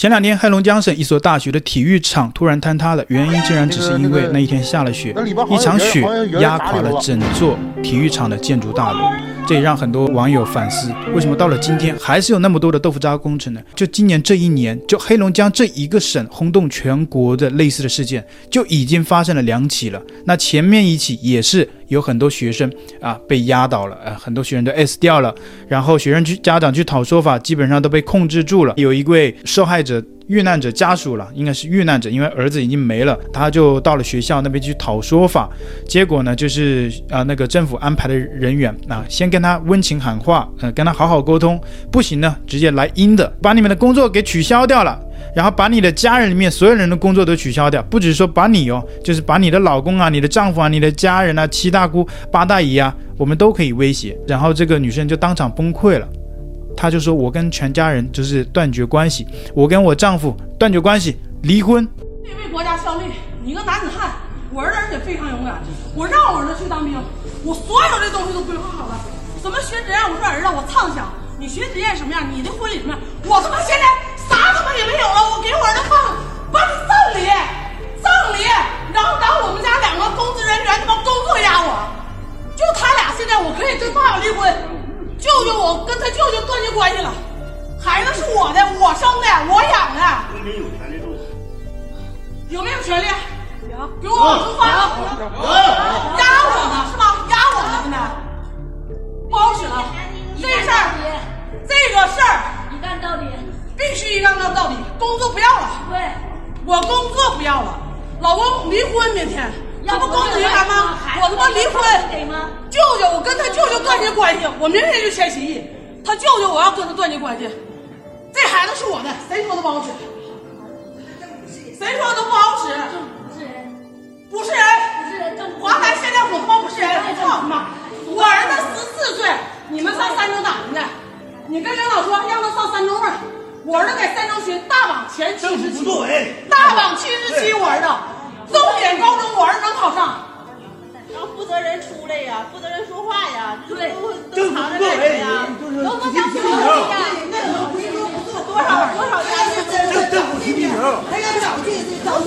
前两天，黑龙江省一所大学的体育场突然坍塌了，原因竟然只是因为那一天下了雪，一场雪压垮了整座体育场的建筑大楼。这也让很多网友反思，为什么到了今天还是有那么多的豆腐渣工程呢？就今年这一年，就黑龙江这一个省轰动全国的类似的事件就已经发生了两起了。那前面一起也是有很多学生啊被压倒了，呃，很多学生都 S 掉了，然后学生去家长去讨说法，基本上都被控制住了。有一位受害者。遇难者家属了，应该是遇难者，因为儿子已经没了，他就到了学校那边去讨说法，结果呢，就是啊、那个政府安排的人员啊，先跟他温情喊话，呃，跟他好好沟通，不行呢，直接来阴的，把你们的工作给取消掉了，然后把你的家人里面所有人的工作都取消掉，不只是说把你哦，就是把你的老公啊、你的丈夫啊、你的家人啊、七大姑八大姨啊，我们都可以威胁，然后这个女生就当场崩溃了。他就说：“我跟全家人就是断绝关系，我跟我丈夫断绝关系，离婚。为国家效力，你个男子汉，我儿子也非常勇敢。我让我儿子去当兵，我所有的东西都规划好了。什么学职业，我说儿子，我畅想你学职业什么样，你的婚礼什么样，我他妈现在啥他妈也没有了，我必须一干到底。工作不要了。对。我工作不要了，老公离婚明天。这不公平吗？我他妈离婚，舅舅，我跟他舅舅断绝关系，我明天就签协议。他舅舅，我要跟他断绝关系。这孩子是我的，谁说的不好使？谁说都不好使？不是人，不是人。华南现在我他妈不是人，操他妈！我儿子十四岁，你们上三中打人的，你跟领导说让他上三中啊。我儿子在三中学大榜前七十七，大榜七十七，我儿子。重点高中，我儿子能考上，让负责人出来呀，负责人说话呀，对，都藏着干什么呀？都不想说呀？多少多少家是政府批评，还要找这这找这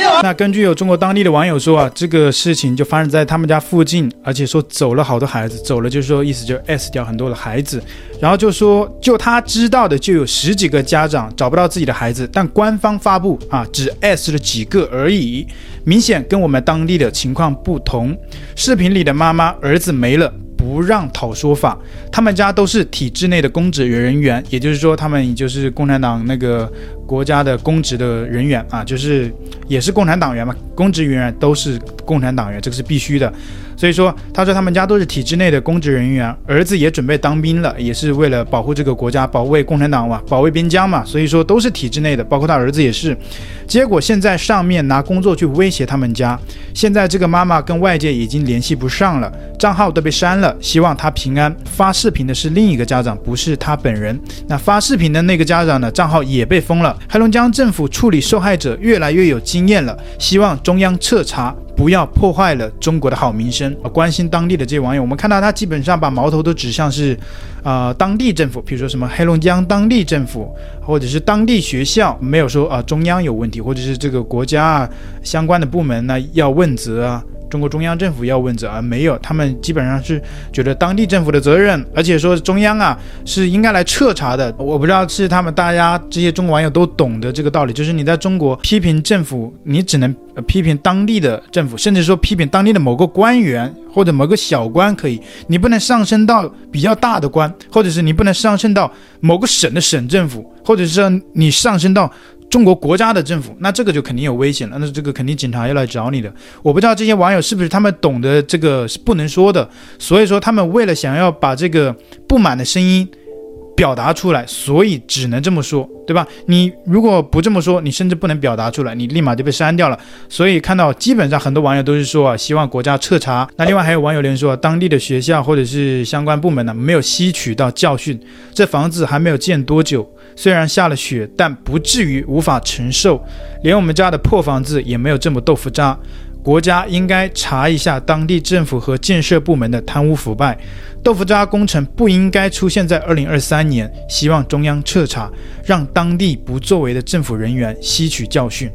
个。那根据有中国当地的网友说啊，这个事情就发生在他们家附近，而且说走了好多孩子，走了就是说意思就是 S 掉很多的孩子。然后就说，就他知道的就有十几个家长找不到自己的孩子，但官方发布啊，只 S 了几个而已，明显跟我们当地的情况不同。视频里的妈妈儿子没了，不让讨说法，他们家都是体制内的公职人员，也就是说他们就是共产党那个国家的公职的人员啊，就是也是共产党员嘛，公职人员都是共产党员，这个是必须的。所以说，他说他们家都是体制内的公职人员，儿子也准备当兵了，也是为了保护这个国家，保卫共产党嘛，保卫边疆嘛。所以说都是体制内的，包括他儿子也是。结果现在上面拿工作去威胁他们家，现在这个妈妈跟外界已经联系不上了，账号都被删了，希望他平安。发视频的是另一个家长，不是他本人。那发视频的那个家长呢，账号也被封了。黑龙江政府处理受害者越来越有经验了，希望中央彻查。不要破坏了中国的好名声啊！关心当地的这些网友，我们看到他基本上把矛头都指向是，呃，当地政府，比如说什么黑龙江当地政府，或者是当地学校，没有说啊、中央有问题，或者是这个国家啊相关的部门呢要问责啊。中国中央政府要问责，而没有，他们基本上是觉得当地政府的责任，而且说中央啊是应该来彻查的。我不知道是他们大家这些中国网友都懂得这个道理，就是你在中国批评政府，你只能批评当地的政府，甚至说批评当地的某个官员或者某个小官可以，你不能上升到比较大的官，或者是你不能上升到某个省的省政府，或者是你上升到。中国国家的政府，那这个就肯定有危险了，那这个肯定警察要来找你的。我不知道这些网友是不是他们懂得这个是不能说的，所以说他们为了想要把这个不满的声音表达出来，所以只能这么说，对吧？你如果不这么说，你甚至不能表达出来，你立马就被删掉了。所以看到基本上很多网友都是说啊，希望国家彻查。那另外还有网友连说，当地的学校或者是相关部门呢，没有吸取到教训，这房子还没有建多久。虽然下了雪，但不至于无法承受。连我们家的破房子也没有这么豆腐渣。国家应该查一下当地政府和建设部门的贪污腐败。豆腐渣工程不应该出现在二零二三年，希望中央彻查，让当地不作为的政府人员吸取教训。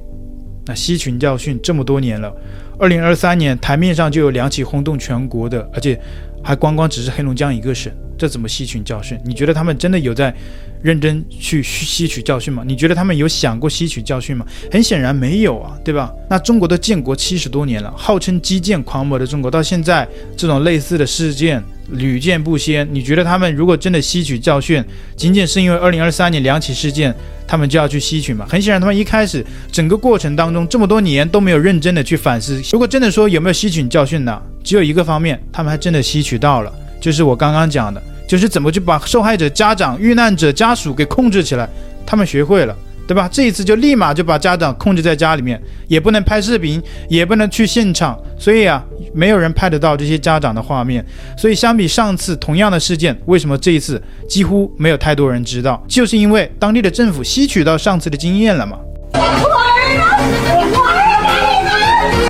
那吸取教训这么多年了，二零二三年台面上就有两起轰动全国的，而且还光光只是黑龙江一个省，这怎么吸取教训？你觉得他们真的有在认真去吸取教训吗？你觉得他们有想过吸取教训吗？很显然没有啊，对吧？那中国的建国七十多年了，号称基建狂魔的中国，到现在这种类似的事件。屡见不鲜，你觉得他们如果真的吸取教训，仅仅是因为二零二三年两起事件，他们就要去吸取吗？很显然，他们一开始整个过程当中这么多年都没有认真的去反思。如果真的说有没有吸取教训呢？只有一个方面，他们还真的吸取到了，就是我刚刚讲的，就是怎么去把受害者家长、遇难者家属给控制起来，他们学会了。对吧？这一次就立马就把家长控制在家里面，也不能拍视频，也不能去现场，所以啊，没有人拍得到这些家长的画面。所以相比上次同样的事件，为什么这一次几乎没有太多人知道？就是因为当地的政府吸取到上次的经验了嘛。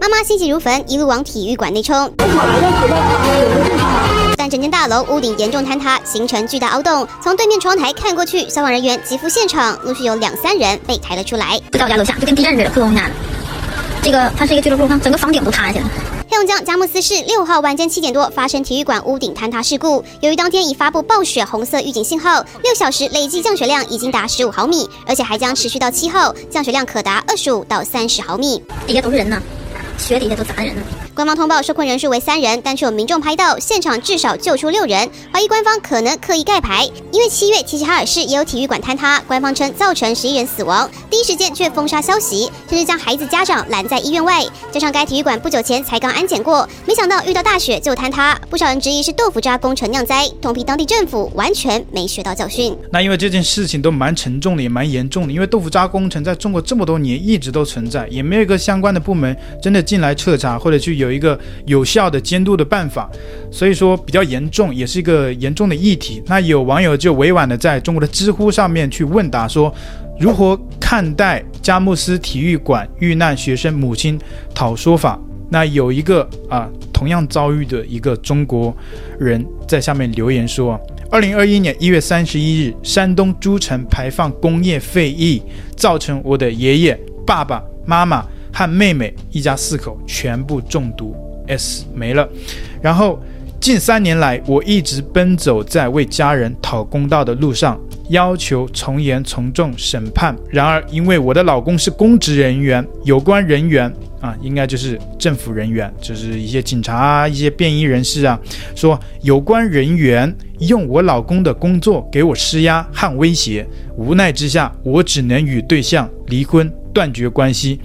妈妈欣喜如焚，一路往体育馆内冲。但整间大楼屋顶严重坍塌，形成巨大凹洞。从对面窗台看过去，消防人员急赴现场，陆续有两三人被抬了出来。就在我家楼下，就跟地震似的，扑通一下。这个它是一个俱乐部，整个房顶都塌下去了。黑龙江佳木斯市六号晚间七点多发生体育馆屋顶坍塌事故，由于当天已发布暴雪红色预警信号，六小时累计降雪量已经达十五毫米，而且还将持续到七号，降雪量可达二十五到三十毫米。底下都是人呢。雪底下都砸人了。官方通报受困人数为三人，但却有民众拍到现场至少救出六人，怀疑官方可能刻意盖牌。因为七月齐齐哈尔市也有体育馆坍塌，官方称造成十一人死亡，第一时间却封杀消息，甚至将孩子家长拦在医院外。加上该体育馆不久前才刚安检过，没想到遇到大雪就坍塌，不少人质疑是豆腐渣工程酿灾，痛批当地政府完全没学到教训。那因为这件事情都蛮沉重的，也蛮严重的，因为豆腐渣工程在中国这么多年一直都存在，也没有一个相关的部门真的进来彻查，或者去有有一个有效的监督的办法，所以说比较严重，也是一个严重的议题。那有网友就委婉的在中国的知乎上面去问答说，如何看待佳木斯体育馆遇难学生母亲讨说法？那有一个啊同样遭遇的一个中国人在下面留言说，二零二一年一月三十一日，山东诸城排放工业废液，造成我的爷爷、爸爸妈妈。和妹妹一家四口全部中毒，S 没了。然后近三年来，我一直奔走在为家人讨公道的路上，要求从严从重审判。然而，因为我的老公是公职人员，有关人员啊，应该就是政府人员，就是一些警察啊，一些便衣人士啊，说有关人员用我老公的工作给我施压和威胁，无奈之下，我只能与对象离婚，断绝关系。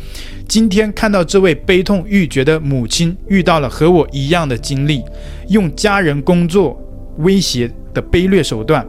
今天看到这位悲痛欲绝的母亲遇到了和我一样的经历，用家人工作威胁的卑劣手段，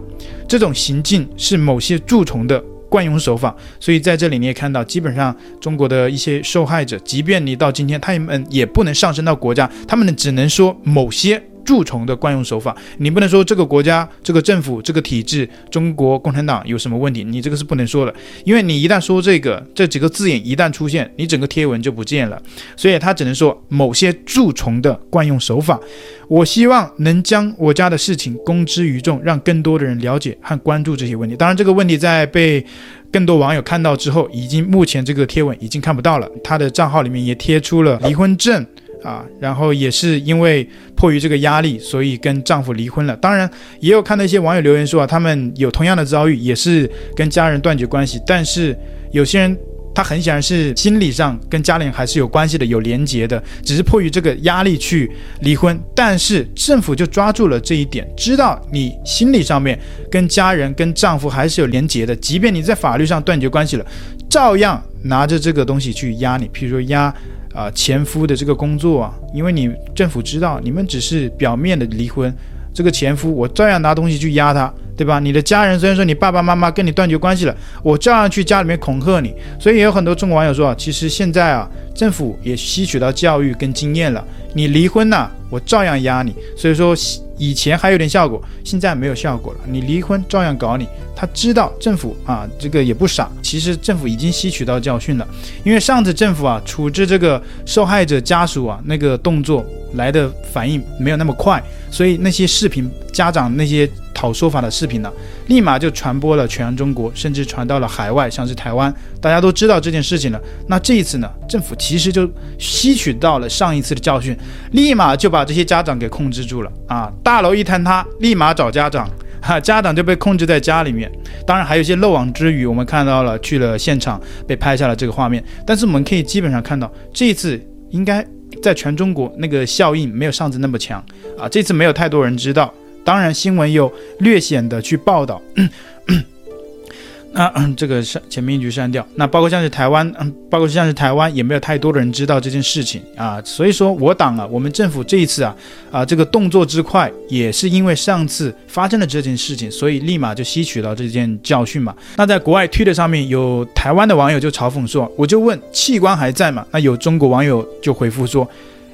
这种行径是某些蛀虫的惯用手法。所以在这里你也看到，基本上中国的一些受害者，即便你到今天，他们也不能上升到国家，他们只能说某些。蛀虫的惯用手法，你不能说这个国家、这个政府、这个体制、中国共产党有什么问题，你这个是不能说的，因为你一旦说这个这几个字眼一旦出现，你整个贴文就不见了，所以他只能说某些蛀虫的惯用手法。我希望能将我家的事情公之于众，让更多的人了解和关注这些问题。当然，这个问题在被更多网友看到之后，已经目前这个贴文已经看不到了，他的账号里面也贴出了离婚证。啊，然后也是因为迫于这个压力，所以跟丈夫离婚了。当然，也有看到一些网友留言说啊，他们有同样的遭遇，也是跟家人断绝关系。但是有些人他很显然是心理上跟家里人还是有关系的，有连结的，只是迫于这个压力去离婚。但是政府就抓住了这一点，知道你心理上面跟家人跟丈夫还是有连结的，即便你在法律上断绝关系了，照样拿着这个东西去压你，譬如说压。啊，前夫的这个工作啊，因为你政府知道你们只是表面的离婚，这个前夫我照样拿东西去压他，对吧？你的家人虽然说你爸爸妈妈跟你断绝关系了，我照样去家里面恐吓你。所以也有很多中国网友说，其实现在啊，政府也吸取到教育跟经验了，你离婚呢，我照样压你。所以说以前还有点效果，现在没有效果了。你离婚照样搞你。他知道政府啊，这个也不傻。其实政府已经吸取到教训了，因为上次政府啊处置这个受害者家属啊那个动作来的反应没有那么快，所以那些视频家长那些讨说法的视频呢，立马就传播了全中国，甚至传到了海外，像是台湾，大家都知道这件事情了。那这一次呢，政府其实就吸取到了上一次的教训，立马就把这些家长给控制住了啊！大楼一坍塌，立马找家长，哈，家长就被控制在家里面。当然还有一些漏网之鱼，我们看到了去了现场被拍下了这个画面，但是我们可以基本上看到，这一次应该在全中国那个效应没有上次那么强啊，这次没有太多人知道。当然，新闻又略显的去报道。那、嗯、这个删前面一句删掉。那包括像是台湾，嗯，包括像是台湾，也没有太多的人知道这件事情啊。所以说我党啊，我们政府这一次啊，啊，这个动作之快，也是因为上次发生了这件事情，所以立马就吸取了这件教训嘛。那在国外推特上面有台湾的网友就嘲讽说，我就问器官还在吗？那有中国网友就回复说，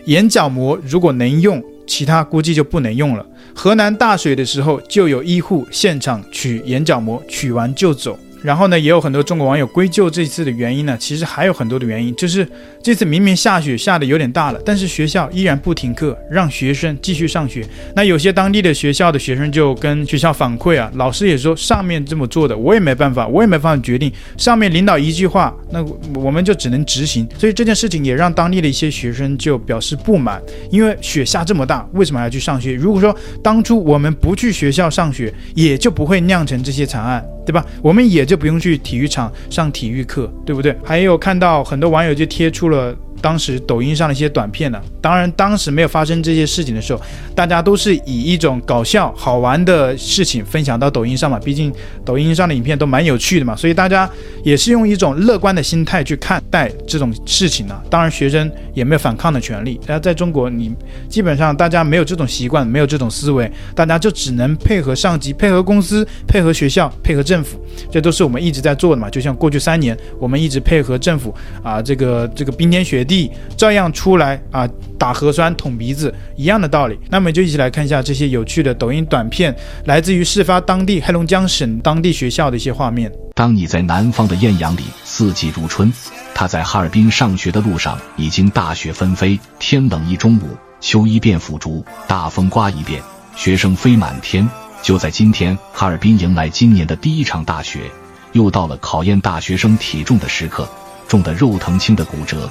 眼角膜如果能用。其他估计就不能用了。河南大水的时候，就有医护现场取眼角膜，取完就走。然后呢，也有很多中国网友归咎这次的原因呢，其实还有很多的原因，就是这次明明下雪下的有点大了，但是学校依然不停课，让学生继续上学。那有些当地的学校的学生就跟学校反馈啊，老师也说上面这么做的，我也没办法，我也没办法决定。上面领导一句话，那我们就只能执行。所以这件事情也让当地的一些学生就表示不满，因为雪下这么大，为什么还要去上学？如果说当初我们不去学校上学，也就不会酿成这些惨案。对吧？我们也就不用去体育场上体育课，对不对？还有看到很多网友就贴出了。当时抖音上的一些短片呢，当然当时没有发生这些事情的时候，大家都是以一种搞笑好玩的事情分享到抖音上嘛，毕竟抖音上的影片都蛮有趣的嘛，所以大家也是用一种乐观的心态去看待这种事情呢。当然学生也没有反抗的权利，大家在中国你基本上大家没有这种习惯，没有这种思维，大家就只能配合上级、配合公司、配合学校、配合政府，这都是我们一直在做的嘛。就像过去三年我们一直配合政府啊，这个这个冰天雪地照样出来啊，打核酸捅鼻子一样的道理。那么就一起来看一下这些有趣的抖音短片，来自于事发当地黑龙江省当地学校的一些画面。当你在南方的艳阳里，四季如春；他在哈尔滨上学的路上，已经大雪纷飞。天冷一中午，秋衣变腐竹，大风刮一遍，学生飞满天。就在今天，哈尔滨迎来今年的第一场大雪，又到了考验大学生体重的时刻，重的肉疼，轻的骨折。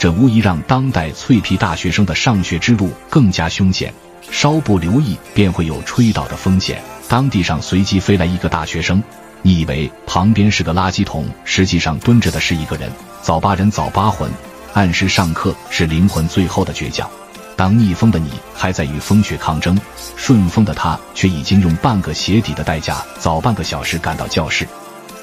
这无疑让当代脆皮大学生的上学之路更加凶险，稍不留意便会有吹倒的风险。当地上随机飞来一个大学生，你以为旁边是个垃圾桶，实际上蹲着的是一个人。早八人早八魂，按时上课是灵魂最后的倔强。当逆风的你还在与风雪抗争，顺风的他却已经用半个鞋底的代价早半个小时赶到教室。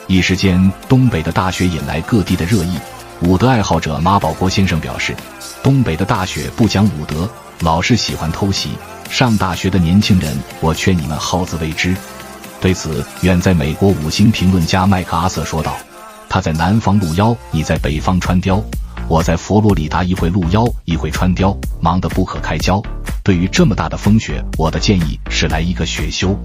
一时间，东北的大雪引来各地的热议。武德爱好者马保国先生表示：“东北的大雪不讲武德，老是喜欢偷袭。上大学的年轻人，我劝你们好自为之。”对此，远在美国五星评论家麦克阿瑟说道：“他在南方露腰，你在北方穿貂；我在佛罗里达一会露腰，一会穿貂，忙得不可开交。对于这么大的风雪，我的建议是来一个雪休。”